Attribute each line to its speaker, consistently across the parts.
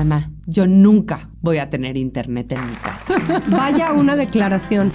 Speaker 1: Mamá, yo nunca voy a tener internet en mi casa.
Speaker 2: Vaya una declaración.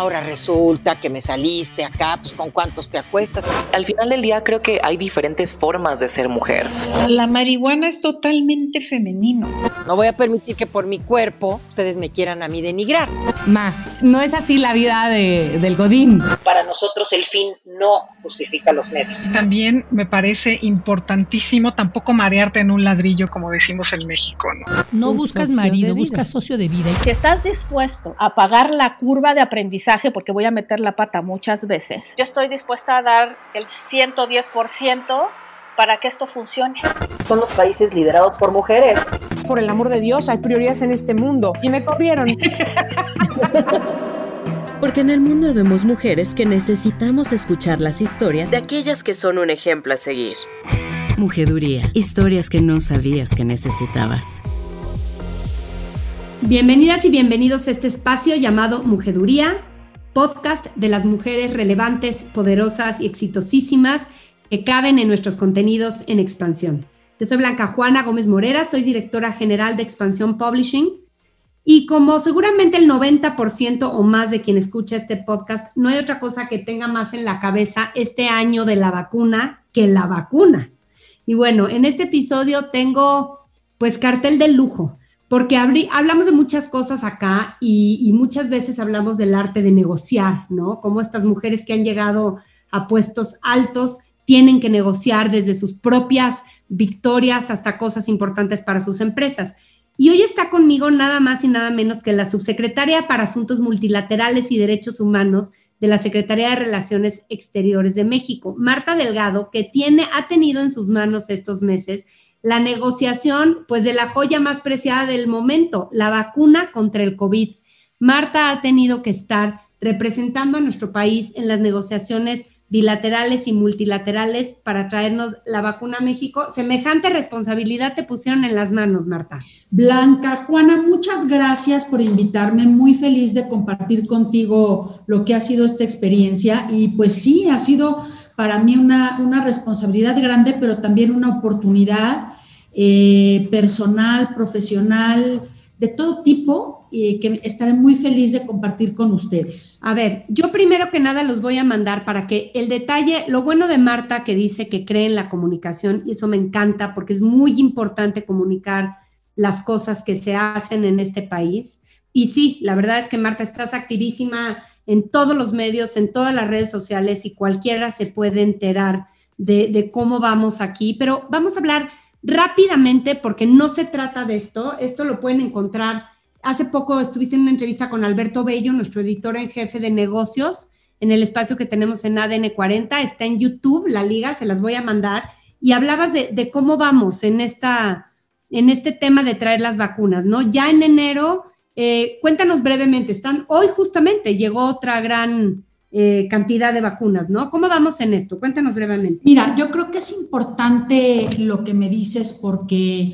Speaker 3: Ah, ahora resulta que me saliste acá, pues con cuántos te acuestas.
Speaker 4: Al final del día creo que hay diferentes formas de ser mujer.
Speaker 5: La marihuana es totalmente femenino.
Speaker 3: No voy a permitir que por mi cuerpo ustedes me quieran a mí denigrar.
Speaker 1: Ma, no es así la vida de, del Godín.
Speaker 6: Para nosotros el fin no justifica los medios.
Speaker 5: También me parece importantísimo tampoco marearte en un ladrillo, como decimos en México. No,
Speaker 7: no buscas marido, buscas socio de vida.
Speaker 8: Si estás dispuesto a pagar la curva de aprendizaje, porque voy a meter la pata muchas veces, yo estoy dispuesta a dar el 110% para que esto funcione.
Speaker 6: Son los países liderados por mujeres.
Speaker 9: Por el amor de Dios, hay prioridades en este mundo. Y me corrieron.
Speaker 10: Porque en el mundo vemos mujeres que necesitamos escuchar las historias de aquellas que son un ejemplo a seguir. Mujeduría. Historias que no sabías que necesitabas.
Speaker 2: Bienvenidas y bienvenidos a este espacio llamado Mujeduría, podcast de las mujeres relevantes, poderosas y exitosísimas que caben en nuestros contenidos en expansión. Yo soy Blanca Juana Gómez Morera, soy directora general de Expansión Publishing y como seguramente el 90% o más de quien escucha este podcast, no hay otra cosa que tenga más en la cabeza este año de la vacuna que la vacuna. Y bueno, en este episodio tengo pues cartel de lujo, porque hablamos de muchas cosas acá y, muchas veces hablamos del arte de negociar, ¿no? Como estas mujeres que han llegado a puestos altos tienen que negociar desde sus propias victorias hasta cosas importantes para sus empresas. Y hoy está conmigo nada más y nada menos que la subsecretaria para Asuntos Multilaterales y Derechos Humanos de la Secretaría de Relaciones Exteriores de México, Marta Delgado, que tiene, ha tenido en sus manos estos meses la negociación, pues, de la joya más preciada del momento, la vacuna contra el COVID. Marta ha tenido que estar representando a nuestro país en las negociaciones bilaterales y multilaterales para traernos la vacuna a México. Semejante responsabilidad te pusieron en las manos, Marta.
Speaker 11: Blanca, Juana, muchas gracias por invitarme. Muy feliz de compartir contigo lo que ha sido esta experiencia. Y pues sí, ha sido para mí una, una responsabilidad grande, pero también una oportunidad eh, personal, profesional, de todo tipo y que estaré muy feliz de compartir con ustedes.
Speaker 2: A ver, yo primero que nada los voy a mandar para que el detalle, lo bueno de Marta que dice que cree en la comunicación, y eso me encanta porque es muy importante comunicar las cosas que se hacen en este país. Y sí, la verdad es que Marta, estás activísima en todos los medios, en todas las redes sociales y cualquiera se puede enterar de, de cómo vamos aquí, pero vamos a hablar rápidamente, porque no se trata de esto, esto lo pueden encontrar. Hace poco estuviste en una entrevista con Alberto Bello, nuestro editor en jefe de negocios, en el espacio que tenemos en ADN 40, está en YouTube, la liga, se las voy a mandar, y hablabas de, cómo vamos en, esta, en este tema de traer las vacunas, ¿no? Ya en enero, eh, cuéntanos brevemente, están, hoy justamente llegó otra gran eh, cantidad de vacunas, ¿no? ¿Cómo vamos en esto? Cuéntanos brevemente.
Speaker 11: Mira, yo creo que es importante lo que me dices porque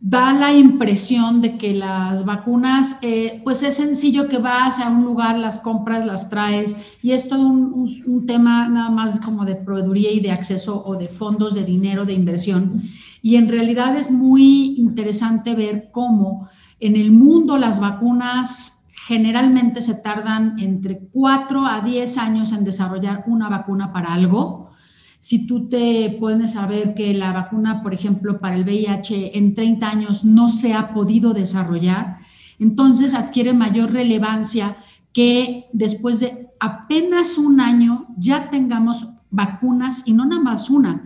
Speaker 11: da la impresión de que las vacunas, eh, pues es sencillo que vas a un lugar, las compras, las traes, y es todo un, un, tema nada más como de proveeduría y de acceso o de fondos de dinero, de inversión. Y en realidad es muy interesante ver cómo en el mundo las vacunas generalmente se tardan entre 4 a 10 años en desarrollar una vacuna para algo. Si tú te puedes saber que la vacuna, por ejemplo, para el VIH en 30 años no se ha podido desarrollar, entonces adquiere mayor relevancia que después de apenas un año ya tengamos vacunas, y no nada más una,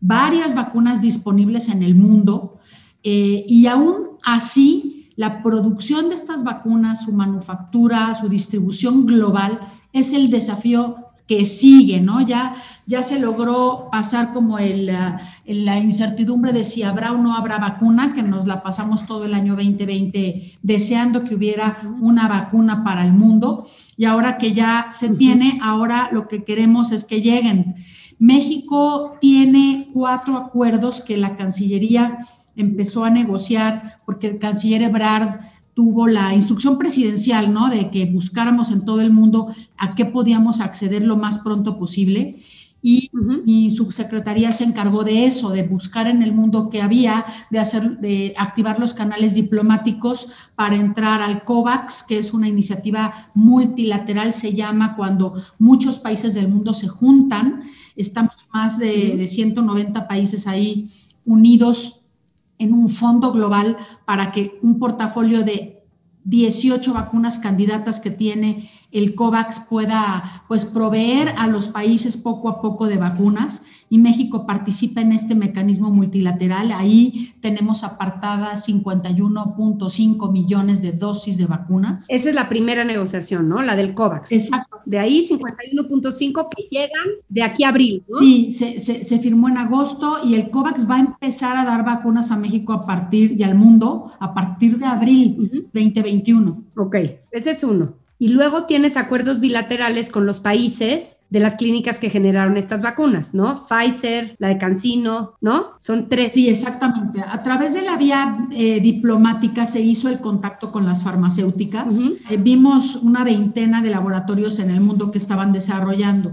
Speaker 11: varias vacunas disponibles en el mundo, eh, y aún así la producción de estas vacunas, su manufactura, su distribución global, es el desafío que sigue, ¿no? Ya, ya se logró pasar como el, la incertidumbre de si habrá o no habrá vacuna, que nos la pasamos todo el año 2020 deseando que hubiera una vacuna para el mundo. Y ahora que ya se tiene, ahora lo que queremos es que lleguen. México tiene cuatro acuerdos que la Cancillería empezó a negociar porque el canciller Ebrard tuvo la instrucción presidencial, ¿no? De que buscáramos en todo el mundo a qué podíamos acceder lo más pronto posible. y mi subsecretaría se encargó de eso, de buscar en el mundo qué había, de hacer, de activar los canales diplomáticos para entrar al COVAX, que es una iniciativa multilateral, se llama cuando muchos países del mundo se juntan. Estamos más de, de 190 países ahí unidos en un fondo global para que un portafolio de 18 vacunas candidatas que tiene el COVAX pueda pues proveer a los países poco a poco de vacunas y México participa en este mecanismo multilateral. Ahí tenemos apartadas 51.5 millones de dosis de vacunas.
Speaker 2: Esa es la primera negociación, ¿no? La del COVAX.
Speaker 11: Exacto.
Speaker 2: De ahí 51.5 que llegan de aquí a abril. ¿no?
Speaker 11: Sí, se, se, se, firmó en agosto y el COVAX va a empezar a dar vacunas a México a partir y al mundo a partir de abril uh -huh. 2021.
Speaker 2: Ok, ese es uno. Y luego tienes acuerdos bilaterales con los países de las clínicas que generaron estas vacunas, ¿no? Pfizer, la de Cancino, ¿no? Son tres.
Speaker 11: Sí, exactamente. A través de la vía eh, diplomática se hizo el contacto con las farmacéuticas. Uh -huh. eh, vimos una veintena de laboratorios en el mundo que estaban desarrollando.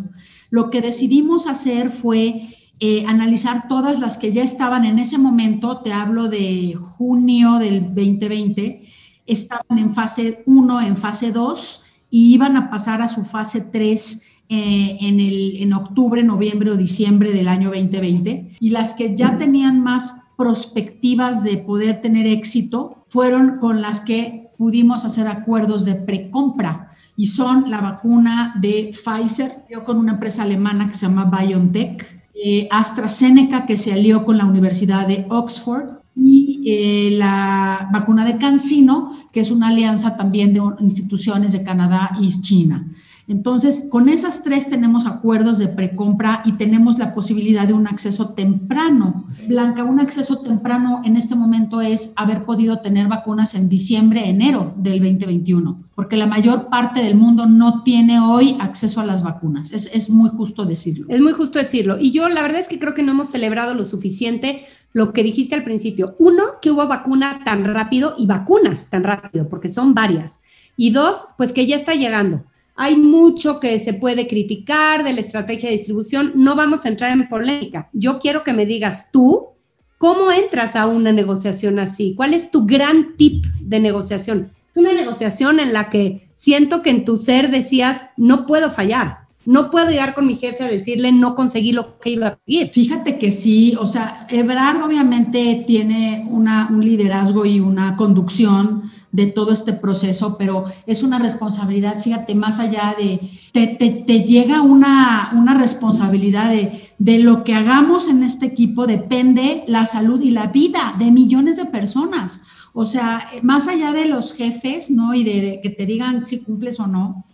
Speaker 11: Lo que decidimos hacer fue eh, analizar todas las que ya estaban en ese momento, te hablo de junio del 2020, estaban en fase 1, en fase 2 y iban a pasar a su fase 3 eh, en, el, en octubre, noviembre o diciembre del año 2020. Y las que ya tenían más prospectivas de poder tener éxito fueron con las que pudimos hacer acuerdos de precompra y son la vacuna de Pfizer, yo con una empresa alemana que se llama BioNTech, eh, AstraZeneca que se alió con la Universidad de Oxford y eh, la vacuna de Cancino, que es una alianza también de instituciones de Canadá y China. Entonces, con esas tres tenemos acuerdos de precompra y tenemos la posibilidad de un acceso temprano. Blanca, un acceso temprano en este momento es haber podido tener vacunas en diciembre, enero del 2021, porque la mayor parte del mundo no tiene hoy acceso a las vacunas. Es, es muy justo decirlo.
Speaker 2: Es muy justo decirlo. Y yo la verdad es que creo que no hemos celebrado lo suficiente lo que dijiste al principio. Uno, que hubo vacuna tan rápido y vacunas tan rápido, porque son varias. Y dos, pues que ya está llegando. Hay mucho que se puede criticar de la estrategia de distribución. No vamos a entrar en polémica. Yo quiero que me digas tú, ¿cómo entras a una negociación así? ¿Cuál es tu gran tip de negociación? Es una negociación en la que siento que en tu ser decías, no puedo fallar no puedo llegar con mi jefe a decirle no conseguí lo que iba a pedir.
Speaker 11: Fíjate que sí, o sea, Ebrard obviamente tiene una, un liderazgo y una conducción de todo este proceso, pero es una responsabilidad, fíjate, más allá de, te, te, te llega una, una responsabilidad de, de lo que hagamos en este equipo, depende la salud y la vida de millones de personas. O sea, más allá de los jefes, ¿no? Y de, de que te digan si cumples o no,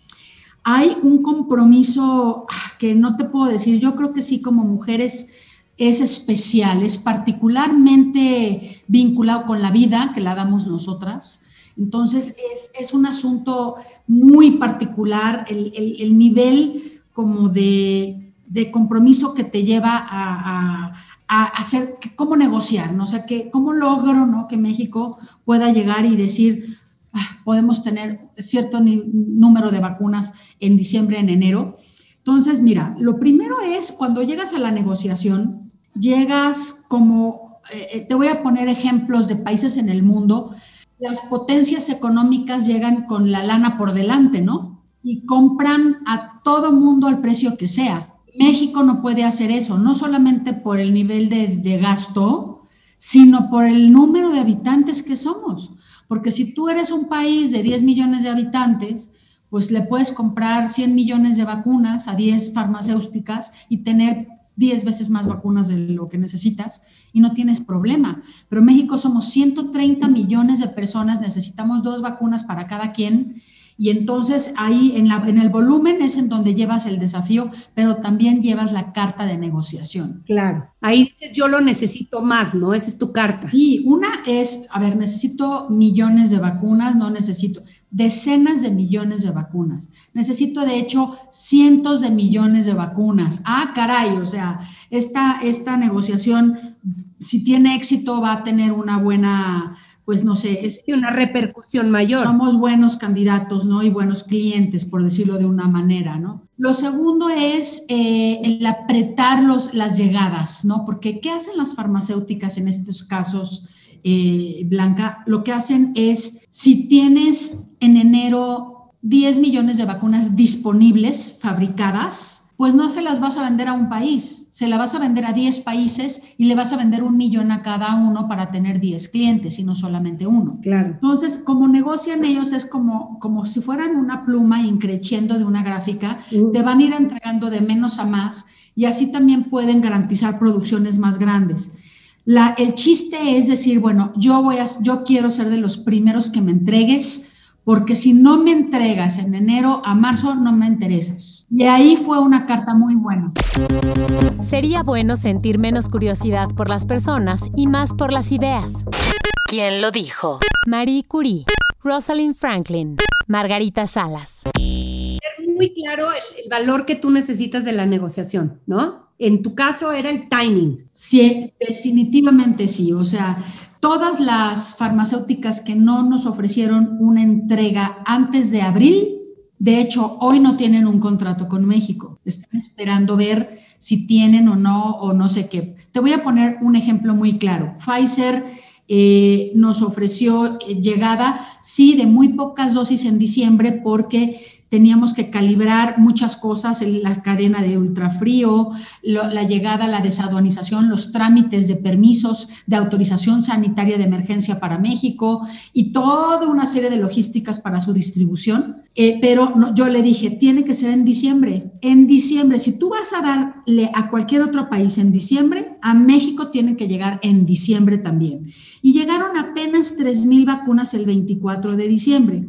Speaker 11: hay un compromiso que no te puedo decir, yo creo que sí como mujeres es especial, es particularmente vinculado con la vida que la damos nosotras. Entonces es, es un asunto muy particular, el, el, el nivel como de, de, compromiso que te lleva a, a, a hacer, cómo negociar, ¿no? O sea, que, cómo logro ¿no? que México pueda llegar y decir, podemos tener cierto número de vacunas en diciembre, en enero. Entonces, mira, lo primero es cuando llegas a la negociación, llegas como, eh, te voy a poner ejemplos de países en el mundo, las potencias económicas llegan con la lana por delante, ¿no? Y compran a todo mundo al precio que sea. México no puede hacer eso, no solamente por el nivel de, de gasto, sino por el número de habitantes que somos. Porque si tú eres un país de 10 millones de habitantes, pues le puedes comprar 100 millones de vacunas a 10 farmacéuticas y tener 10 veces más vacunas de lo que necesitas y no tienes problema. Pero en México somos 130 millones de personas, necesitamos dos vacunas para cada quien y entonces ahí en, la, en, el volumen es en donde llevas el desafío, pero también llevas la carta de negociación.
Speaker 2: Claro, ahí dices yo lo necesito más, ¿no? Esa es tu carta.
Speaker 11: Y una es, a ver, necesito millones de vacunas, no necesito decenas de millones de vacunas. Necesito, de hecho, cientos de millones de vacunas. Ah, caray, o sea, esta, esta negociación, si tiene éxito, va a tener una buena pues no sé, es
Speaker 2: una repercusión mayor.
Speaker 11: Somos buenos candidatos, ¿no? Y buenos clientes, por decirlo de una manera, ¿no? Lo segundo es eh, el apretar los, las llegadas, ¿no? Porque ¿qué hacen las farmacéuticas en estos casos, eh, Blanca? Lo que hacen es, si tienes en enero 10 millones de vacunas disponibles, fabricadas, pues no se las vas a vender a un país, se la vas a vender a 10 países y le vas a vender un millón a cada uno para tener 10 clientes y no solamente uno.
Speaker 2: Claro.
Speaker 11: Entonces, como negocian ellos es como, como si fueran una pluma increciendo de una gráfica, te van a ir entregando de menos a más y así también pueden garantizar producciones más grandes. La, el chiste es decir, bueno, yo voy a, yo quiero ser de los primeros que me entregues porque si no me entregas en enero a marzo, no me interesas. Y ahí fue una carta muy buena.
Speaker 12: Sería bueno sentir menos curiosidad por las personas y más por las ideas.
Speaker 10: ¿Quién lo dijo?
Speaker 12: Marie Curie, Rosalind Franklin, Margarita Salas.
Speaker 2: Muy claro el, el valor que tú necesitas de la negociación, ¿no? En tu caso era el timing.
Speaker 11: Sí, definitivamente sí. O sea, todas las farmacéuticas que no nos ofrecieron una entrega antes de abril, de hecho, hoy no tienen un contrato con México. Están esperando ver si tienen o no, o no sé qué. Te voy a poner un ejemplo muy claro. Pfizer eh, nos ofreció eh, llegada, sí, de muy pocas dosis en diciembre porque teníamos que calibrar muchas cosas, la cadena de ultrafrío, la llegada, la desaduanización, los trámites de permisos de autorización sanitaria de emergencia para México y toda una serie de logísticas para su distribución. Eh, pero yo le dije, tiene que ser en diciembre. En diciembre, si tú vas a darle a cualquier otro país en diciembre, a México tiene que llegar en diciembre también. Y llegaron apenas 3.000 vacunas el 24 de diciembre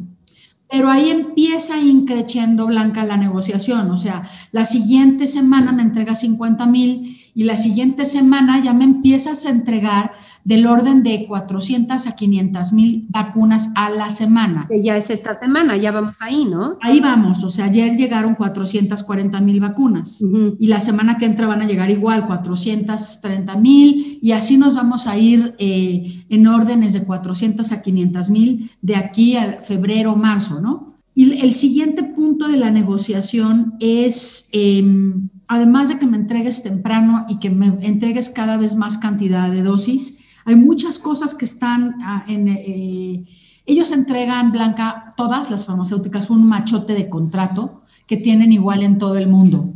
Speaker 11: pero ahí empieza increciendo Blanca la negociación, o sea, la siguiente semana me entrega 50 mil y la siguiente semana ya me empiezas a entregar del orden de 400 a 500 mil vacunas a la semana.
Speaker 2: Que ya es esta semana, ya vamos ahí, ¿no?
Speaker 11: Ahí vamos, o sea, ayer llegaron 440 mil vacunas y la semana que entra van a llegar igual 430 mil y así nos vamos a ir eh, en órdenes de 400 a 500 mil de aquí a febrero, marzo, ¿no? Y el siguiente punto de la negociación es... Em, además de que me entregues temprano y que me entregues cada vez más cantidad de dosis, hay muchas cosas que están ah, en... Eh, ellos entregan, Blanca, todas las farmacéuticas, un machote de contrato que tienen igual en todo el mundo.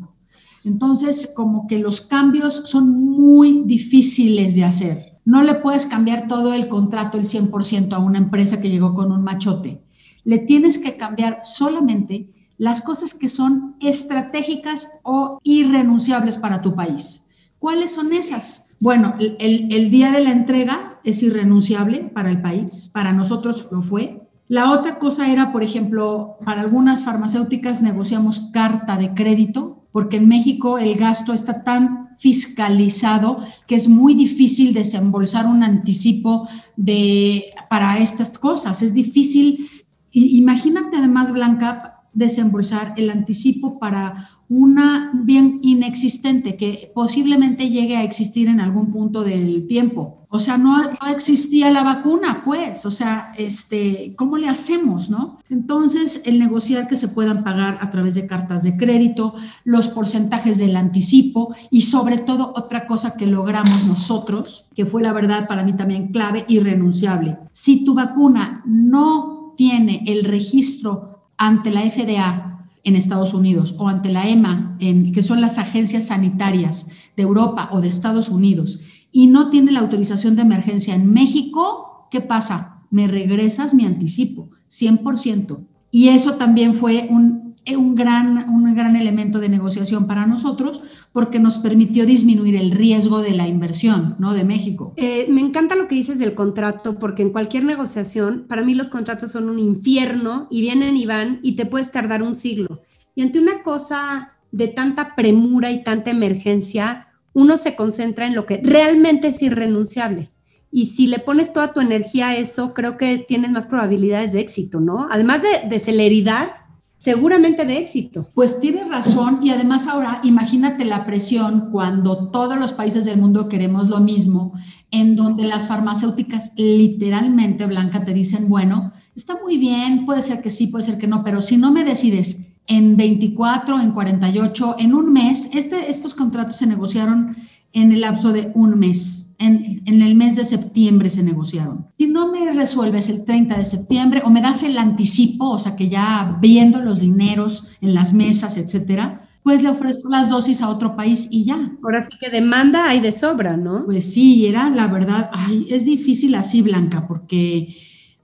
Speaker 11: Entonces, como que los cambios son muy difíciles de hacer. No le puedes cambiar todo el contrato, el 100% a una empresa que llegó con un machote. Le tienes que cambiar solamente las cosas que son estratégicas o irrenunciables para tu país. ¿Cuáles son esas? Bueno, el, día de la entrega es irrenunciable para el país, para nosotros lo fue. La otra cosa era, por ejemplo, para algunas farmacéuticas negociamos carta de crédito, porque en México el gasto está tan fiscalizado que es muy difícil desembolsar un anticipo de, para estas cosas. Es difícil. Imagínate además, Blanca, desembolsar el anticipo para una bien inexistente que posiblemente llegue a existir en algún punto del tiempo. O sea, no, existía la vacuna, pues, o sea, este, ¿cómo le hacemos, no? Entonces, el negociar que se puedan pagar a través de cartas de crédito, los porcentajes del anticipo y sobre todo otra cosa que logramos nosotros, que fue la verdad para mí también clave, y renunciable. Si tu vacuna no tiene el registro ante la FDA en Estados Unidos o ante la EMA, en, que son las agencias sanitarias de Europa o de Estados Unidos, y no tiene la autorización de emergencia en México, ¿qué pasa? Me regresas mi anticipo, 100%. Y eso también fue un un gran, un gran elemento de negociación para nosotros porque nos permitió disminuir el riesgo de la inversión ¿no? de México.
Speaker 2: Eh, me encanta lo que dices del contrato porque en cualquier negociación, para mí los contratos son un infierno y vienen y van y te puedes tardar un siglo. Y ante una cosa de tanta premura y tanta emergencia, uno se concentra en lo que realmente es irrenunciable. Y si le pones toda tu energía a eso, creo que tienes más probabilidades de éxito, ¿no? Además de, de celeridad, seguramente de éxito.
Speaker 11: Pues tienes razón y además ahora imagínate la presión cuando todos los países del mundo queremos lo mismo, en donde las farmacéuticas literalmente, Blanca, te dicen, bueno, está muy bien, puede ser que sí, puede ser que no, pero si no me decides en 24, en 48, en un mes, este, estos contratos se negociaron en el lapso de un mes. En, en, el mes de septiembre se negociaron. Si no me resuelves el 30 de septiembre o me das el anticipo, o sea que ya viendo los dineros en las mesas, etcétera, pues le ofrezco las dosis a otro país y ya.
Speaker 2: Ahora sí que demanda hay de sobra, ¿no?
Speaker 11: Pues sí, era la verdad, ay, es difícil así, Blanca, porque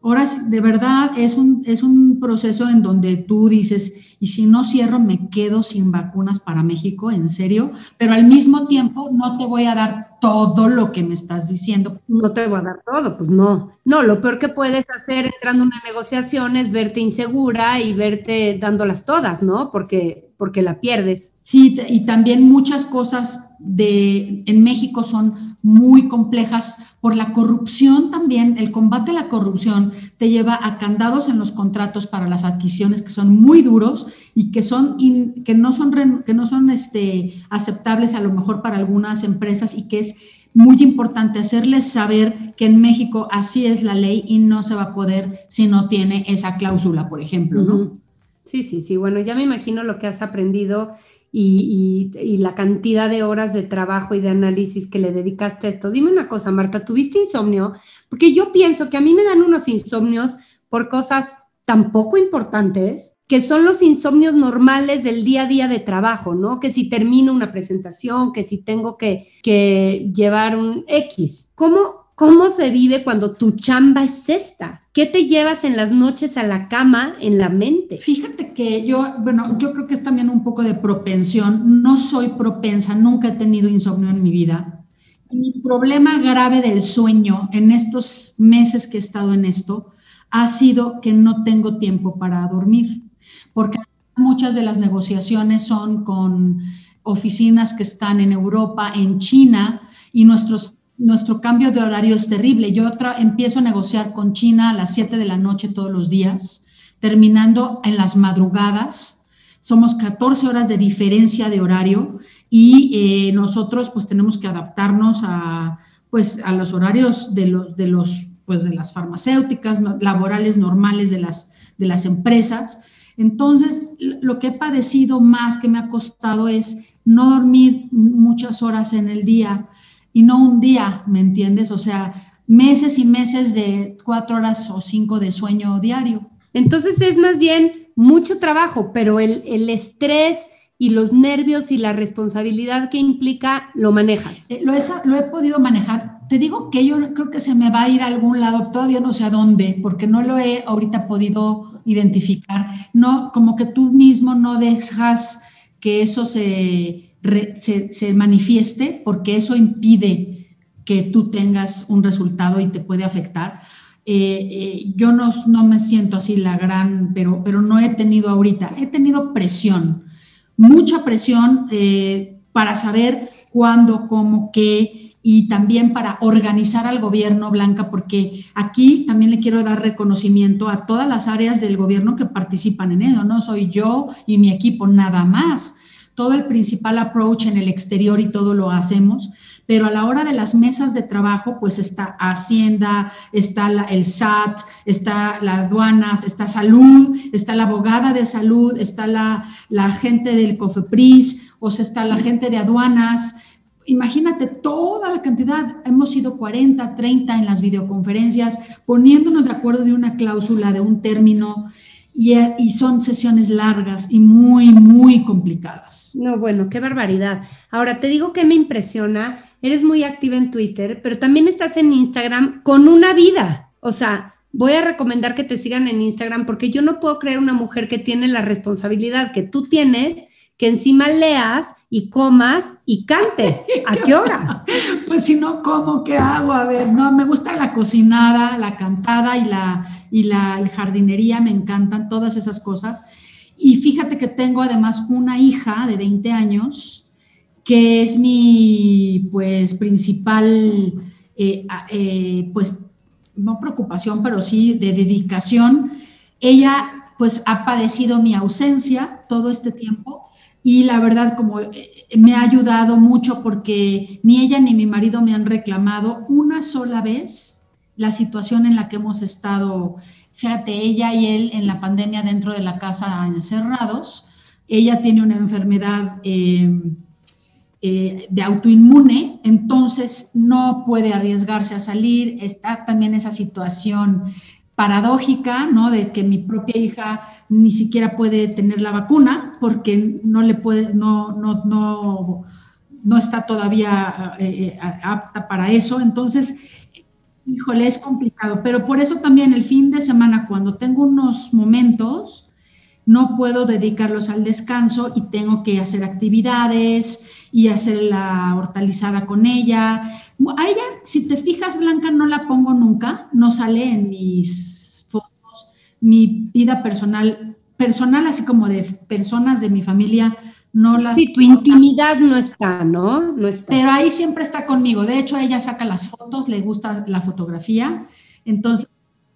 Speaker 11: ahora de verdad es un, es un proceso en donde tú dices, y si no cierro me quedo sin vacunas para México, en serio, pero al mismo tiempo no te voy a dar todo lo que me estás diciendo.
Speaker 2: No te voy a dar todo, pues no. No, lo peor que puedes hacer entrando en una negociación es verte insegura y verte dándolas todas, ¿no? Porque, porque la pierdes.
Speaker 11: Sí, y también muchas cosas de, en México son muy complejas por la corrupción también. El combate a la corrupción te lleva a candados en los contratos para las adquisiciones que son muy duros y que, son que no son, que no son este, aceptables a lo mejor para algunas empresas y que es muy importante hacerles saber que en México así es la ley y no se va a poder si no tiene esa cláusula, por ejemplo, ¿no?
Speaker 2: Sí, sí, sí. Bueno, ya me imagino lo que has aprendido y, la cantidad de horas de trabajo y de análisis que le dedicaste a esto. Dime una cosa, Marta, ¿tuviste insomnio? Porque yo pienso que a mí me dan unos insomnios por cosas tan poco importantes que son los insomnios normales del día a día de trabajo, ¿no? Que si termino una presentación, que si tengo que, que llevar un X. ¿Cómo, ¿Cómo se vive cuando tu chamba es esta? ¿Qué te llevas en las noches a la cama en la mente?
Speaker 11: Fíjate que yo, bueno, yo creo que es también un poco de propensión. No soy propensa, nunca he tenido insomnio en mi vida. Mi problema grave del sueño en estos meses que he estado en esto ha sido que no tengo tiempo para dormir porque muchas de las negociaciones son con oficinas que están en Europa, en China, y nuestros, nuestro cambio de horario es terrible. Yo empiezo a negociar con China a las 7 de la noche todos los días, terminando en las madrugadas. Somos 14 horas de diferencia de horario y eh, nosotros pues tenemos que adaptarnos a, pues, a los horarios de los, de los pues de las farmacéuticas, laborales normales de las, de las empresas. Entonces, lo que he padecido más que me ha costado es no dormir muchas horas en el día y no un día, ¿me entiendes? O sea, meses y meses de cuatro horas o cinco de sueño diario.
Speaker 2: Entonces es más bien mucho trabajo, pero el, el estrés y los nervios y la responsabilidad que implica lo manejas.
Speaker 11: Eh, lo, he, lo he podido manejar. Te digo que yo creo que se me va a ir a algún lado, todavía no sé a dónde, porque no lo he ahorita podido identificar. No, como que tú mismo no dejas que eso se, se, manifieste, porque eso impide que tú tengas un resultado y te puede afectar. Eh, eh, yo no, no, me siento así la gran, pero, pero no he tenido ahorita, he tenido presión mucha presión eh, para saber cuándo, cómo, qué, y también para organizar al gobierno, Blanca, porque aquí también le quiero dar reconocimiento a todas las áreas del gobierno que participan en ello, no soy yo y mi equipo nada más. Todo el principal approach en el exterior y todo lo hacemos, pero a la hora de las mesas de trabajo, pues está Hacienda, está el SAT, está la aduanas, está salud, está la abogada de salud, está la, la gente del COFEPRIS, o sea, está la gente de aduanas. Imagínate toda la cantidad, hemos sido 40, 30 en las videoconferencias, poniéndonos de acuerdo de una cláusula, de un término, y, y, son sesiones largas y muy, muy complicadas.
Speaker 2: No, bueno, qué barbaridad. Ahora, te digo que me impresiona eres muy activa en Twitter, pero también estás en Instagram con una vida. O sea, voy a recomendar que te sigan en Instagram porque yo no puedo creer una mujer que tiene la responsabilidad que tú tienes, que encima leas y comas y cantes. ¿A qué hora?
Speaker 11: Pues si no como, ¿qué hago? A ver, no, me gusta la cocinada, la cantada y la, y la jardinería, me encantan todas esas cosas. Y fíjate que tengo además una hija de 20 años que es mi pues principal, eh, eh, pues no preocupación, pero sí de dedicación. Ella pues ha padecido mi ausencia todo este tiempo y la verdad como eh, me ha ayudado mucho porque ni ella ni mi marido me han reclamado una sola vez la situación en la que hemos estado, fíjate, ella y él en la pandemia dentro de la casa encerrados. Ella tiene una enfermedad eh, eh, de autoinmune, entonces no puede arriesgarse a salir. Está también esa situación paradójica, ¿no? De que mi propia hija ni siquiera puede tener la vacuna porque no le puede, no, no, no, no está todavía eh, apta para eso. Entonces, híjole, es complicado, pero por eso también el fin de semana, cuando tengo unos momentos, no puedo dedicarlos al descanso y tengo que hacer actividades y hacer la hortalizada con ella. A ella, si te fijas, Blanca, no la pongo nunca, no sale en mis fotos. Mi vida personal, personal así como de personas de mi familia, no las...
Speaker 2: Sí, tu intimidad no está, ¿no? No está.
Speaker 11: Pero ahí siempre está conmigo. De hecho, ella saca las fotos, le gusta la fotografía, entonces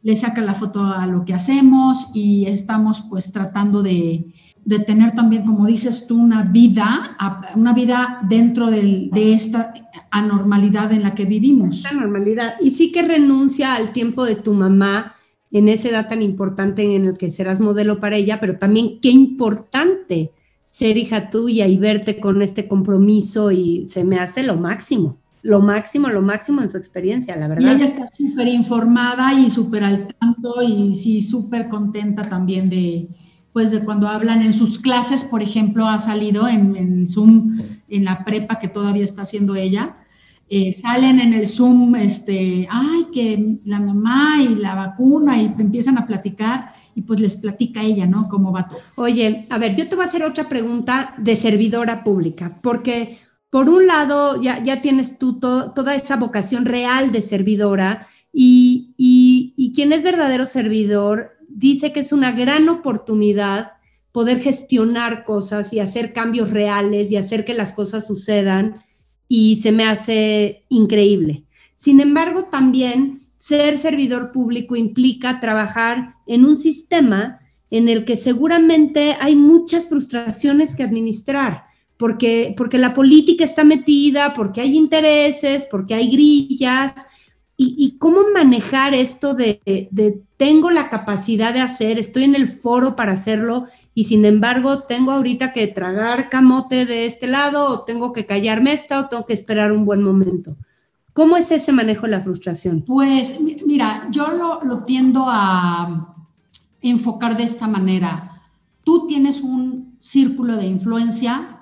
Speaker 11: le saca la foto a lo que hacemos y estamos pues tratando de, de tener también, como dices tú, una vida, una vida dentro de esta anormalidad en la que vivimos.
Speaker 2: Esta. Y sí que renuncia al tiempo de tu mamá en esa edad tan importante en el que serás modelo para ella, pero también qué importante ser hija tuya y verte con este compromiso y se me hace lo máximo, lo máximo, lo máximo en su experiencia, la verdad.
Speaker 11: Y ella está súper informada y súper al tanto y sí, súper contenta también de, pues de cuando hablan en sus clases, por ejemplo, ha salido en, en Zoom, en la prepa que todavía está haciendo ella, eh, salen en el Zoom, este, ay, que la mamá y la vacuna y empiezan a platicar y pues les platica ella, ¿no? Cómo va todo.
Speaker 2: Oye, a ver, yo te voy a hacer otra pregunta de servidora pública, porque por un lado ya, ya tienes tú toda esa vocación real de servidora y, y, y quien es verdadero servidor dice que es una gran oportunidad poder gestionar cosas y hacer cambios reales y hacer que las cosas sucedan y se me hace increíble. Sin embargo, también ser servidor público implica trabajar en un sistema en el que seguramente hay muchas frustraciones que administrar, porque, porque la política está metida, porque hay intereses, porque hay grillas, y, cómo manejar esto de, de, tengo la capacidad de hacer, estoy en el foro para hacerlo y sin embargo tengo ahorita que tragar camote de este lado o tengo que callarme esta o tengo que esperar un buen momento. ¿Cómo es ese manejo de la frustración?
Speaker 11: Pues mira, yo lo, lo tiendo a enfocar de esta manera. Tú tienes un círculo de influencia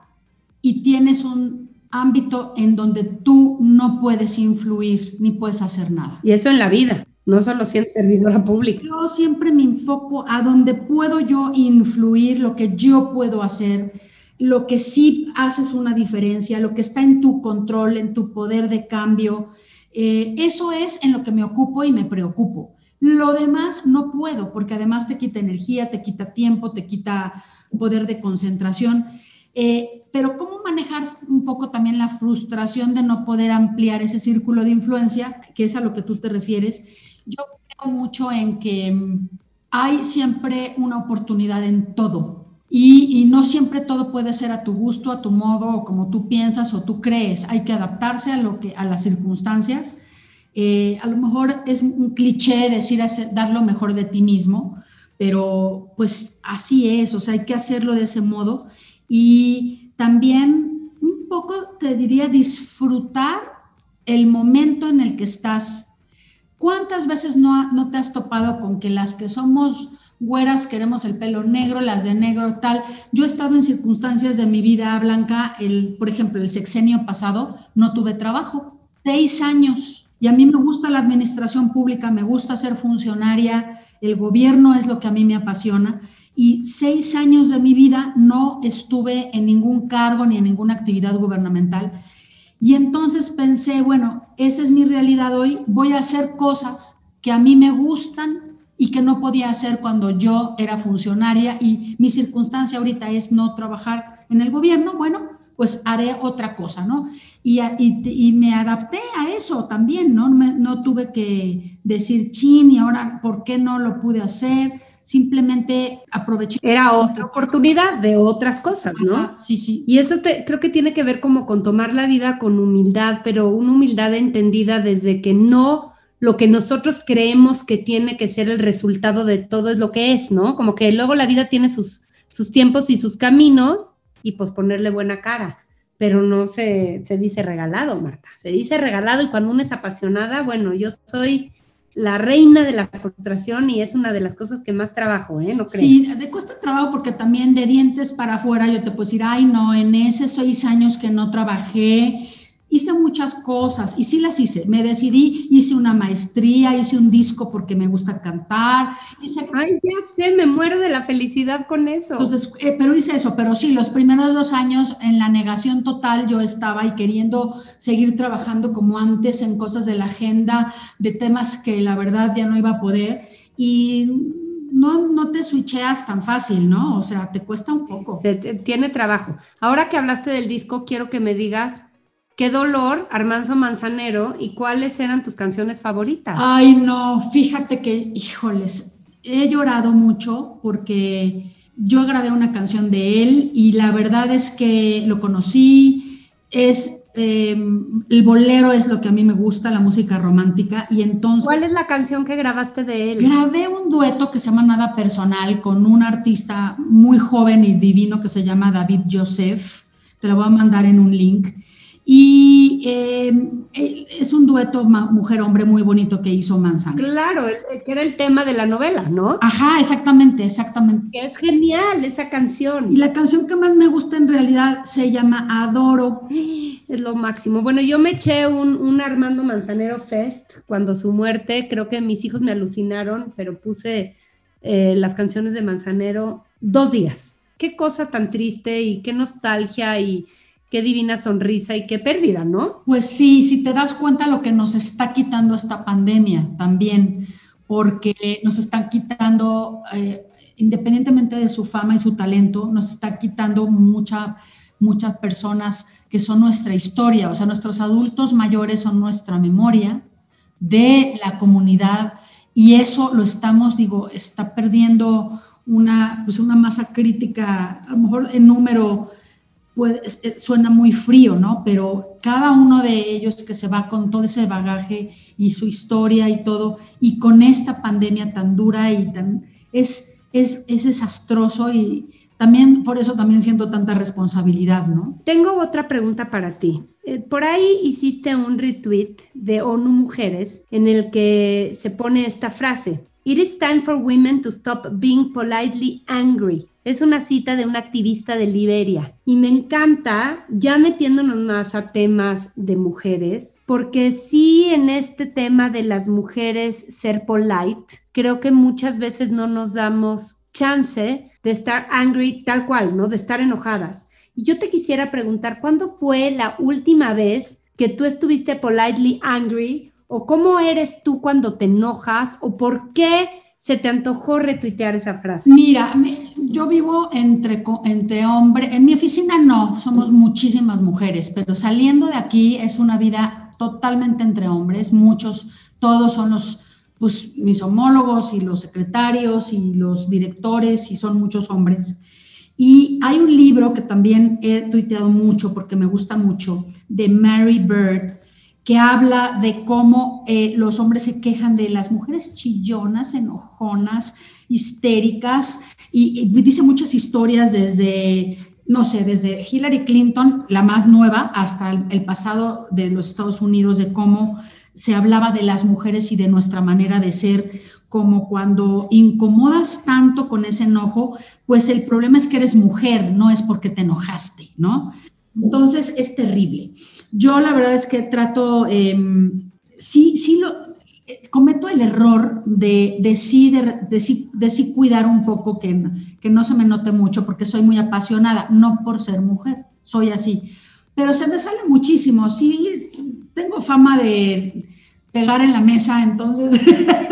Speaker 11: y tienes un ámbito en donde tú no puedes influir ni puedes hacer nada.
Speaker 2: Y eso en la vida no solo siendo servidora pública.
Speaker 11: Yo siempre me enfoco a donde puedo yo influir, lo que yo puedo hacer, lo que sí haces una diferencia, lo que está en tu control, en tu poder de cambio. Eh, eso es en lo que me ocupo y me preocupo. Lo demás no puedo, porque además te quita energía, te quita tiempo, te quita poder de concentración. Eh, pero ¿cómo manejar un poco también la frustración de no poder ampliar ese círculo de influencia, que es a lo que tú te refieres? Yo creo mucho en que mm, hay siempre una oportunidad en todo y, no siempre todo puede ser a tu gusto, a tu modo o como tú piensas o tú crees. Hay que adaptarse a, lo que, a las circunstancias. Eh, a lo mejor es un cliché decir dar lo mejor de ti mismo, pero pues así es, o sea, hay que hacerlo de ese modo y también un poco te diría disfrutar el momento en el que estás ¿Cuántas veces no, no te has topado con que las que somos güeras queremos el pelo negro, las de negro tal? Yo he estado en circunstancias de mi vida blanca, el, por ejemplo, el sexenio pasado, no tuve trabajo, seis años. Y a mí me gusta la administración pública, me gusta ser funcionaria, el gobierno es lo que a mí me apasiona. Y seis años de mi vida no estuve en ningún cargo ni en ninguna actividad gubernamental. Y entonces pensé, bueno, esa es mi realidad hoy, voy a hacer cosas que a mí me gustan y que no podía hacer cuando yo era funcionaria y mi circunstancia ahorita es no trabajar en el gobierno, bueno, pues haré otra cosa, ¿no? Y, y, me adapté a eso también, ¿no? no tuve que decir chin y ahora, ¿por qué no lo pude hacer? Simplemente aproveché.
Speaker 2: Era otra oportunidad de otras cosas, ¿no?
Speaker 11: sí, sí.
Speaker 2: Y eso te, creo que tiene que ver como con tomar la vida con humildad, pero una humildad entendida desde que no lo que nosotros creemos que tiene que ser el resultado de todo es lo que es, ¿no? Como que luego la vida tiene sus, sus tiempos y sus caminos y pues ponerle buena cara, pero no se, se dice regalado, Marta, se dice regalado y cuando uno es apasionada, bueno, yo soy la reina de la frustración y es una de las cosas que más trabajo, ¿eh? ¿No crees?
Speaker 11: Sí, te cuesta trabajo porque también de dientes para afuera yo te puedo decir, ay, no, en esos seis años que no trabajé, hice muchas cosas y sí las hice. Me decidí, hice una maestría, hice un disco porque me gusta cantar. Hice...
Speaker 2: Ay, ya sé, me muero de la felicidad con eso.
Speaker 11: Entonces, eh, pero hice eso, pero sí, los primeros dos años en la negación total yo estaba y queriendo seguir trabajando como antes en cosas de la agenda, de temas que la verdad ya no iba a poder. Y no, no te switcheas tan fácil, ¿no? O sea, te cuesta un poco.
Speaker 2: tiene trabajo. Ahora que hablaste del disco, quiero que me digas Qué dolor, Armanzo Manzanero, ¿y cuáles eran tus canciones favoritas?
Speaker 11: Ay, no, fíjate que, híjoles, he llorado mucho porque yo grabé una canción de él y la verdad es que lo conocí, es em, el bolero es lo que a mí me gusta, la música romántica y entonces...
Speaker 2: ¿Cuál es la canción que grabaste de él?
Speaker 11: Grabé un dueto que se llama Nada Personal con un artista muy joven y divino que se llama David Joseph, te lo voy a mandar en un link y em, es un dueto mujer-hombre muy bonito que hizo Manzana.
Speaker 2: Claro, que era el tema de la novela, ¿no?
Speaker 11: Ajá, exactamente, exactamente.
Speaker 2: Que es genial esa canción.
Speaker 11: Y la canción que más me gusta en realidad se llama Adoro.
Speaker 2: Es lo máximo. Bueno, yo me eché un, un Armando Manzanero Fest cuando su muerte, creo que mis hijos me alucinaron, pero puse eh, las canciones de Manzanero dos días. Qué cosa tan triste y qué nostalgia y qué divina sonrisa y qué pérdida, ¿no?
Speaker 11: Pues sí, si te das cuenta lo que nos está quitando esta pandemia también, porque nos están quitando, eh, independientemente de su fama y su talento, nos está quitando mucha, muchas personas que son nuestra historia, o sea, nuestros adultos mayores son nuestra memoria de la comunidad y eso lo estamos, digo, está perdiendo una, pues una masa crítica, a lo mejor en número eh, suena muy frío, ¿no? Pero cada uno de ellos que se va con todo ese bagaje y su historia y todo, y con esta pandemia tan dura y tan, es, es, es desastroso y también por eso también siento tanta responsabilidad, ¿no?
Speaker 2: Tengo otra pregunta para ti. Eh, por ahí hiciste un retweet de ONU Mujeres en el que se pone esta frase. It is time for women to stop being politely angry. Es una cita de una activista de Liberia y me encanta, ya metiéndonos más a temas de mujeres, porque sí en este tema de las mujeres ser polite, creo que muchas veces no nos damos chance de estar angry tal cual, ¿no? De estar enojadas. Y yo te quisiera preguntar, ¿cuándo fue la última vez que tú estuviste politely angry o cómo eres tú cuando te enojas o por qué se te antojó retuitear esa frase?
Speaker 11: Mira, yo vivo entre, entre hombres, en mi oficina no, somos muchísimas mujeres, pero saliendo de aquí es una vida totalmente entre hombres, muchos, todos son los, pues mis homólogos y los secretarios y los directores y son muchos hombres. Y hay un libro que también he tuiteado mucho porque me gusta mucho, de Mary Bird, que habla de cómo eh, los hombres se quejan de las mujeres chillonas, enojonas, histéricas, y, dice muchas historias desde, no sé, desde Hillary Clinton, la más nueva, hasta el, pasado de los Estados Unidos, de cómo se hablaba de las mujeres y de nuestra manera de ser, como cuando incomodas tanto con ese enojo, pues el problema es que eres mujer, no es porque te enojaste, ¿no? Entonces es terrible. Yo la verdad es que trato, em, sí, sí lo, cometo el error de, de, sí, de, sí, cuidar un poco, que, que no se me note mucho, porque soy muy apasionada, no por ser mujer, soy así. Pero se me sale muchísimo, sí, tengo fama de pegar en la mesa, entonces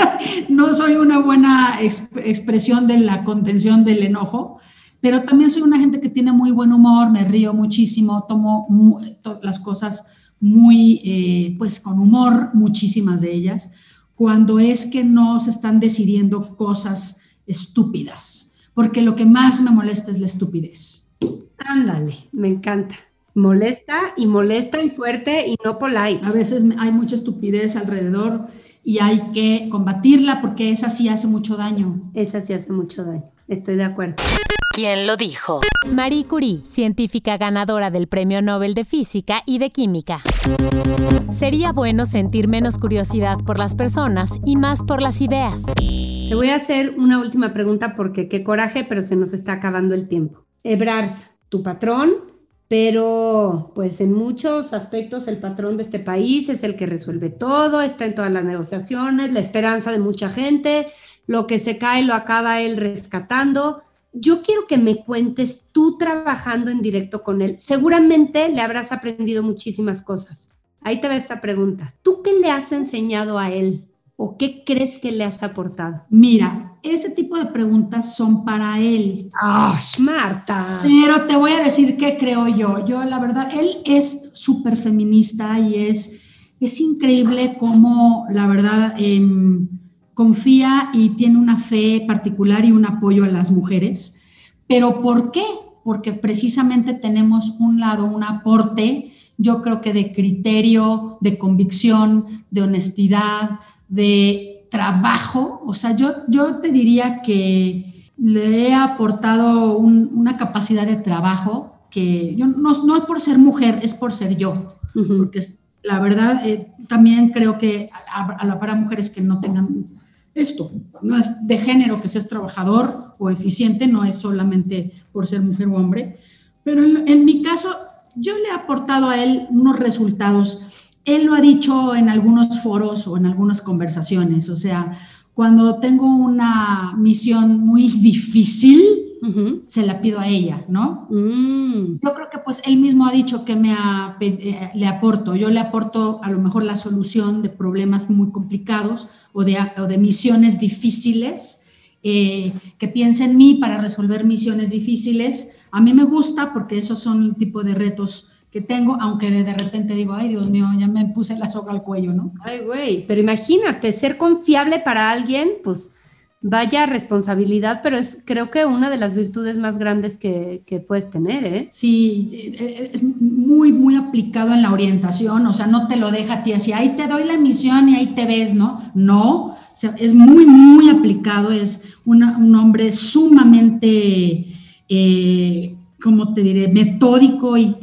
Speaker 11: no soy una buena expresión de la contención del enojo, pero también soy una gente que tiene muy buen humor, me río muchísimo, tomo las cosas muy, eh, pues con humor, muchísimas de ellas, cuando es que no se están decidiendo cosas estúpidas, porque lo que más me molesta es la estupidez.
Speaker 2: Ándale, me encanta. Molesta y molesta y fuerte y no polite.
Speaker 11: A veces hay mucha estupidez alrededor y hay que combatirla porque esa sí hace mucho daño.
Speaker 2: Esa sí hace mucho daño. Estoy de acuerdo.
Speaker 12: ¿Quién lo dijo? Marie Curie, científica ganadora del Premio Nobel de Física y de Química. Sería bueno sentir menos curiosidad por las personas y más por las ideas.
Speaker 2: Te voy a hacer una última pregunta porque qué coraje, pero se nos está acabando el tiempo. Ebrard, tu patrón, pero pues en muchos aspectos el patrón de este país es el que resuelve todo, está en todas las negociaciones, la esperanza de mucha gente, lo que se cae lo acaba él rescatando. Yo quiero que me cuentes tú trabajando en directo con él. Seguramente le habrás aprendido muchísimas cosas. Ahí te va esta pregunta. ¿Tú qué le has enseñado a él o qué crees que le has aportado?
Speaker 11: Mira, ese tipo de preguntas son para él.
Speaker 2: ¡Ah, Marta!
Speaker 11: Pero te voy a decir qué creo yo. Yo, la verdad, él es súper feminista y es, es increíble cómo, la verdad, em, confía y tiene una fe particular y un apoyo a las mujeres. ¿Pero por qué? Porque precisamente tenemos un lado, un aporte, yo creo que de criterio, de convicción, de honestidad, de trabajo. O sea, yo, yo te diría que le he aportado una capacidad de trabajo que yo, no, no, es por ser mujer, es por ser yo. Porque la verdad, eh, también creo que a, la para mujeres que no tengan esto. No es de género que seas trabajador o eficiente, no es solamente por ser mujer o hombre. Pero en, mi caso, yo le he aportado a él unos resultados. Él lo ha dicho en algunos foros o en algunas conversaciones. O sea, cuando tengo una misión muy difícil, se la pido a ella, ¿no?
Speaker 2: Mm.
Speaker 11: Yo creo que pues él mismo ha dicho que me eh, le aporto, yo le aporto a lo mejor la solución de problemas muy complicados o de, de misiones difíciles, eh, que piense en mí para resolver misiones difíciles. A mí me gusta porque esos son el tipo de retos que tengo, aunque de, repente digo, ay Dios mío, ya me puse la soga al cuello, ¿no?
Speaker 2: Ay, güey, pero imagínate, ser confiable para alguien, pues vaya responsabilidad, pero es creo que una de las virtudes más grandes que, puedes tener, ¿eh?
Speaker 11: Sí, eh, eh, es muy, muy aplicado en la orientación, o sea, no te lo deja a ti así, ahí te doy la misión y ahí te ves, ¿no? No, o sea, es muy, muy aplicado, es un hombre sumamente, eh, ¿cómo te diré?, metódico y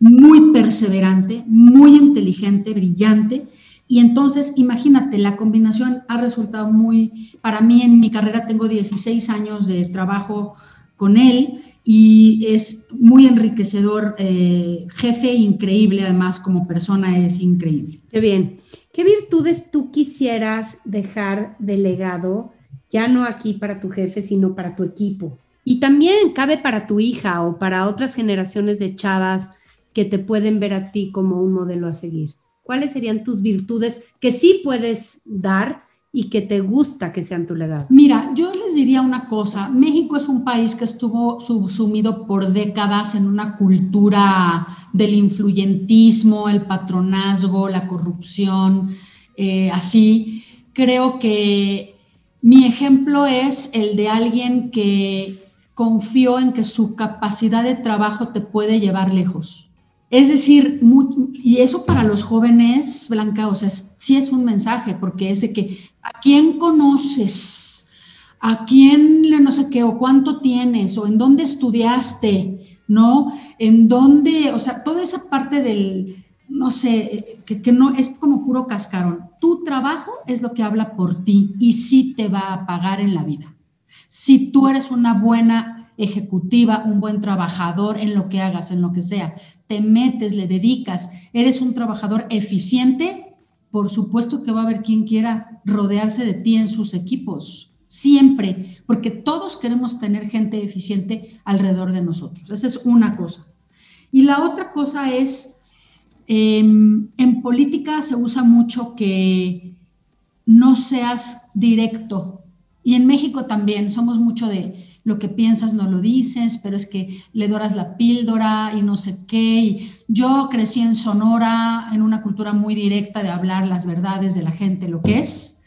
Speaker 11: muy perseverante, muy inteligente, brillante, y entonces, imagínate, la combinación ha resultado muy, para mí en mi carrera tengo 16 años de trabajo con él y es muy enriquecedor, eh, jefe increíble, además como persona es increíble.
Speaker 2: Qué bien. ¿Qué virtudes tú quisieras dejar de legado, ya no aquí para tu jefe, sino para tu equipo? Y también cabe para tu hija o para otras generaciones de chavas que te pueden ver a ti como un modelo a seguir. ¿Cuáles serían tus virtudes que sí puedes dar y que te gusta que sean tu legado?
Speaker 11: Mira, yo les diría una cosa, México es un país que estuvo subsumido por décadas en una cultura del influyentismo, el patronazgo, la corrupción, eh, así. Creo que mi ejemplo es el de alguien que confió en que su capacidad de trabajo te puede llevar lejos es decir, y eso para los jóvenes, Blanca, o sea, sí es un mensaje, porque es de que a quién conoces, a quién no sé qué, o cuánto tienes, o en dónde estudiaste, ¿no? En dónde, o sea, toda esa parte del, no sé, que, que no es como puro cascarón. Tu trabajo es lo que habla por ti y sí te va a pagar en la vida. Si tú eres una buena ejecutiva, un buen trabajador en lo que hagas, en lo que sea. Te metes, le dedicas, eres un trabajador eficiente, por supuesto que va a haber quien quiera rodearse de ti en sus equipos. Siempre, porque todos queremos tener gente eficiente alrededor de nosotros. Esa es una cosa. Y la otra cosa es, em, en política se usa mucho que no seas directo. Y en México también somos mucho de, lo que piensas no lo dices, pero es que le doras la píldora y no sé qué. yo crecí en Sonora, en una cultura muy directa de hablar las verdades de la gente, lo que es.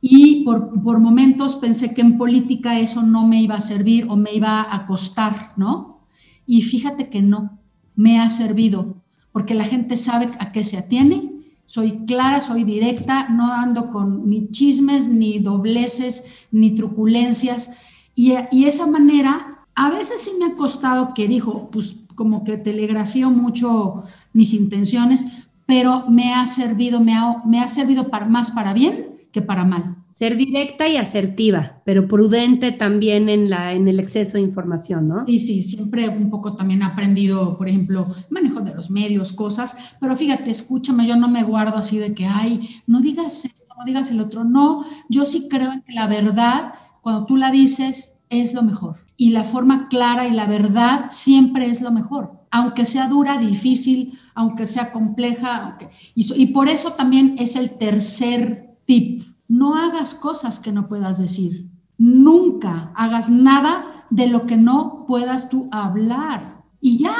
Speaker 11: Y por, por momentos pensé que en política eso no me iba a servir o me iba a costar, ¿no? Y fíjate que no, me ha servido, porque la gente sabe a qué se atiene, soy clara, soy directa, no ando con ni chismes, ni dobleces, ni truculencias. Y, y esa manera, a veces sí me ha costado que dijo, pues como que telegrafío mucho mis intenciones, pero me ha servido, me ha, me ha servido para, más para bien que para mal.
Speaker 2: Ser directa y asertiva, pero prudente también en, la, en el exceso de información, ¿no?
Speaker 11: Sí, sí, siempre un poco también he aprendido, por ejemplo, manejo de los medios, cosas, pero fíjate, escúchame, yo no me guardo así de que, ay, no digas esto, no digas el otro, no, yo sí creo en que la verdad, cuando tú la dices, es lo mejor. Y la forma clara y la verdad siempre es lo mejor aunque sea dura, difícil, aunque sea compleja. Y, por eso también es el tercer tip. No hagas cosas que no puedas decir. Nunca hagas nada de lo que no puedas tú hablar. Y ya,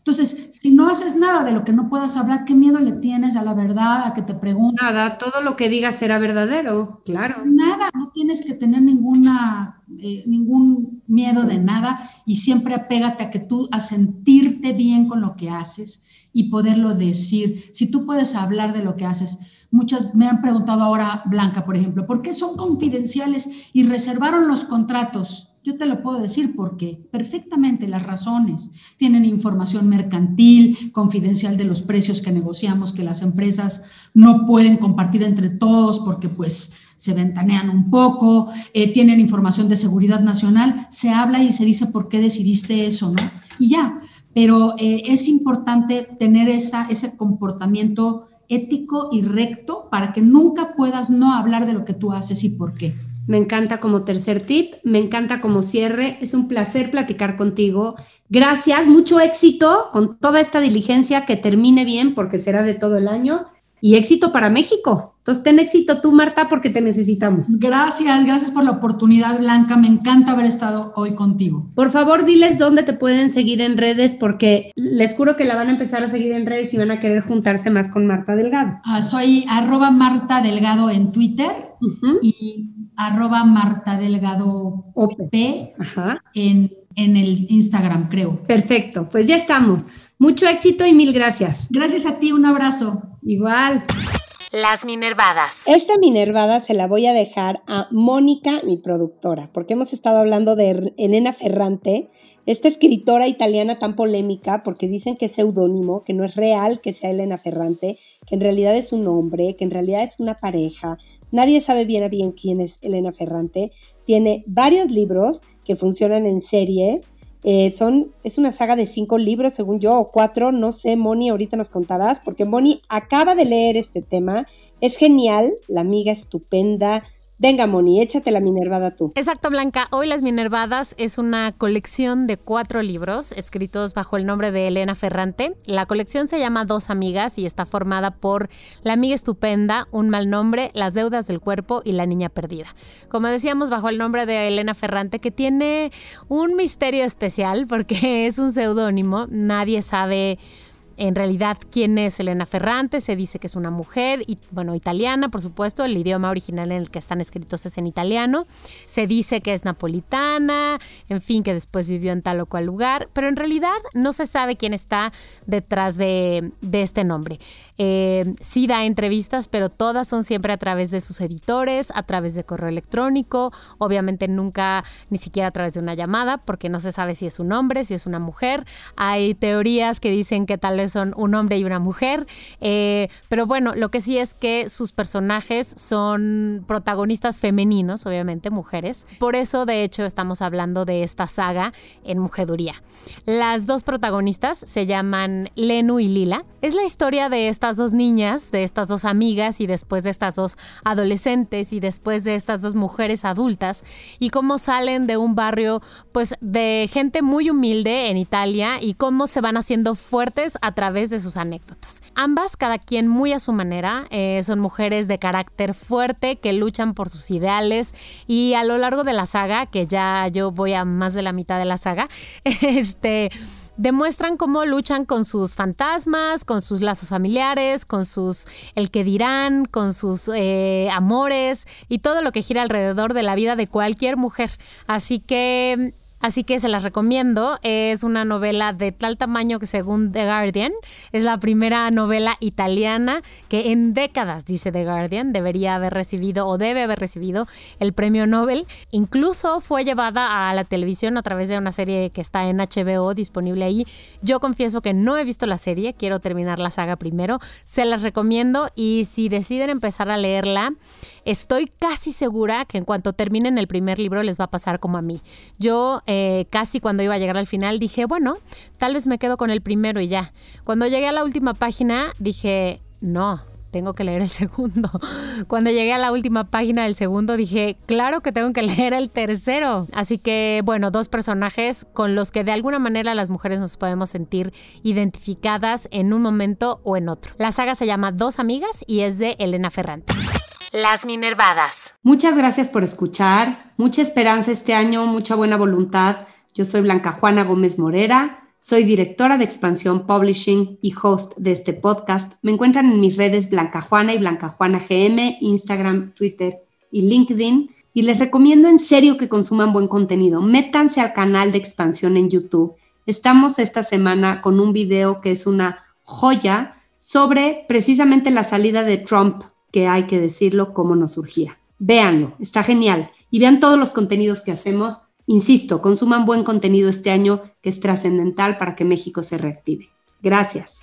Speaker 11: entonces, si no haces nada de lo que no puedas hablar, ¿qué miedo le tienes a la verdad, a que te pregunten?
Speaker 2: Nada, todo lo que digas será verdadero, claro.
Speaker 11: Pues nada, no tienes que tener ninguna, eh, ningún miedo de nada y siempre apégate a que tú, a sentirte bien con lo que haces y poderlo decir. Si tú puedes hablar de lo que haces, muchas me han preguntado ahora, Blanca, por ejemplo, ¿por qué son confidenciales y reservaron los contratos? Yo te lo puedo decir porque perfectamente las razones tienen información mercantil, confidencial de los precios que negociamos, que las empresas no pueden compartir entre todos porque pues se ventanean un poco, eh, tienen información de seguridad nacional, se habla y se dice por qué decidiste eso, ¿no? Y ya, pero eh, es importante tener esa, ese comportamiento ético y recto para que nunca puedas no hablar de lo que tú haces y por qué.
Speaker 2: Me encanta como tercer tip, me encanta como cierre. Es un placer platicar contigo. Gracias, mucho éxito con toda esta diligencia que termine bien porque será de todo el año y éxito para México. Entonces, ten éxito tú, Marta, porque te necesitamos.
Speaker 11: Gracias, gracias por la oportunidad, Blanca. Me encanta haber estado hoy contigo.
Speaker 2: Por favor, diles dónde te pueden seguir en redes, porque les juro que la van a empezar a seguir en redes y van a querer juntarse más con Marta Delgado.
Speaker 11: Ah, soy arroba Marta Delgado en Twitter y arroba Marta Delgado P En, en el Instagram, creo.
Speaker 2: Perfecto, pues ya estamos. Mucho éxito y mil gracias.
Speaker 11: Gracias a ti, un abrazo.
Speaker 2: Igual.
Speaker 12: Las Minervadas.
Speaker 2: Esta Minervada se la voy a dejar a Mónica, mi productora, porque hemos estado hablando de Elena Ferrante, esta escritora italiana tan polémica, porque dicen que es seudónimo, que no es real que sea Elena Ferrante, que en realidad es un hombre, que en realidad es una pareja. Nadie sabe bien a bien quién es Elena Ferrante. Tiene varios libros que funcionan en serie eh, son, es una saga de cinco libros, según yo, o cuatro, no sé, Moni, ahorita nos contarás, porque Moni acaba de leer este tema, es genial, la amiga estupenda, Venga, Moni, échate la Minervada tú.
Speaker 12: Exacto, Blanca. Hoy Las Minervadas es una colección de cuatro libros escritos bajo el nombre de Elena Ferrante. La colección se llama Dos Amigas y está formada por La Amiga Estupenda, Un Mal Nombre, Las Deudas del Cuerpo y La Niña Perdida. Como decíamos, bajo el nombre de Elena Ferrante, que tiene un misterio especial porque es un seudónimo. Nadie sabe en realidad quién es Elena Ferrante, se dice que es una mujer, y, bueno, italiana, por supuesto, el idioma original en el que están escritos es en italiano, se dice que es napolitana, en fin, que después vivió en tal o cual lugar, pero en realidad no se sabe quién está detrás de, de este nombre. Eh, sí da entrevistas, pero todas son siempre a través de sus editores, a través de correo electrónico, obviamente nunca ni siquiera a través de una llamada, porque no se sabe si es un hombre, si es una mujer. Hay teorías que dicen que tal vez son un hombre y una mujer, eh, pero bueno, lo que sí es que sus personajes son protagonistas femeninos, obviamente mujeres. Por eso, de hecho, estamos hablando de esta saga en Mujeduría. Las dos protagonistas se llaman Lenu y Lila. Es la historia de esta dos niñas, de estas dos amigas y después de estas dos adolescentes y después de estas dos mujeres adultas y cómo salen de un barrio pues de gente muy humilde en Italia y cómo se van haciendo fuertes a través de sus anécdotas. Ambas, cada quien muy a su manera, eh, son mujeres de carácter fuerte que luchan por sus ideales y a lo largo de la saga, que ya yo voy a más de la mitad de la saga, este demuestran cómo luchan con sus fantasmas, con sus lazos familiares, con sus el que dirán, con sus eh, amores y todo lo que gira alrededor de la vida de cualquier mujer. Así que Así que se las recomiendo. Es una novela de tal tamaño que según The Guardian es la primera novela italiana que en décadas, dice The Guardian, debería haber recibido o debe haber recibido el premio Nobel. Incluso fue llevada a la televisión a través de una serie que está en HBO disponible ahí. Yo confieso que no he visto la serie, quiero terminar la saga primero. Se las recomiendo y si deciden empezar a leerla, estoy casi segura que en cuanto terminen el primer libro les va a pasar como a mí. Yo eh, casi cuando iba a llegar al final dije, bueno, tal vez me quedo con el primero y ya. Cuando llegué a la última página dije, no, tengo que leer el segundo. Cuando llegué a la última página del segundo dije, claro que tengo que leer el tercero. Así que, bueno, dos personajes con los que de alguna manera las mujeres nos podemos sentir identificadas en un momento o en otro. La saga se llama Dos Amigas y es de Elena Ferrante.
Speaker 2: Las Minervadas. Muchas gracias por escuchar. Mucha esperanza este año, mucha buena voluntad. Yo soy Blanca Juana Gómez Morera. Soy directora de Expansión Publishing y host de este podcast. Me encuentran en mis redes Blanca Juana y Blanca Juana GM, Instagram, Twitter y LinkedIn. Y les recomiendo en serio que consuman buen contenido. Métanse al canal de Expansión en YouTube. Estamos esta semana con un video que es una joya sobre precisamente la salida de Trump que hay que decirlo cómo nos surgía. Véanlo, está genial. Y vean todos los contenidos que hacemos. Insisto, consuman buen contenido este año que es trascendental para que México se reactive. Gracias.